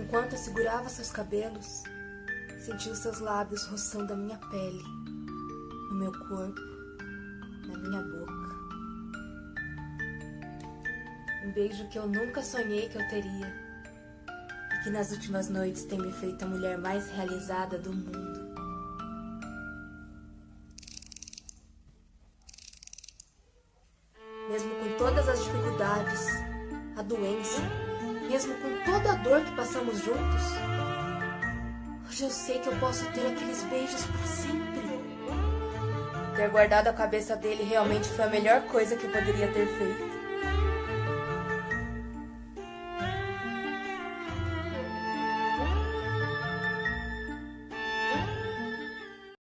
Enquanto eu segurava seus cabelos, senti os seus lábios roçando a minha pele, no meu corpo, na minha boca. Um beijo que eu nunca sonhei que eu teria e que nas últimas noites tem me feito a mulher mais realizada do mundo. Mesmo com todas as dificuldades, a doença, mesmo com toda a dor que passamos juntos, hoje eu sei que eu posso ter aqueles beijos por sempre. Ter guardado a cabeça dele realmente foi a melhor coisa que eu poderia ter feito.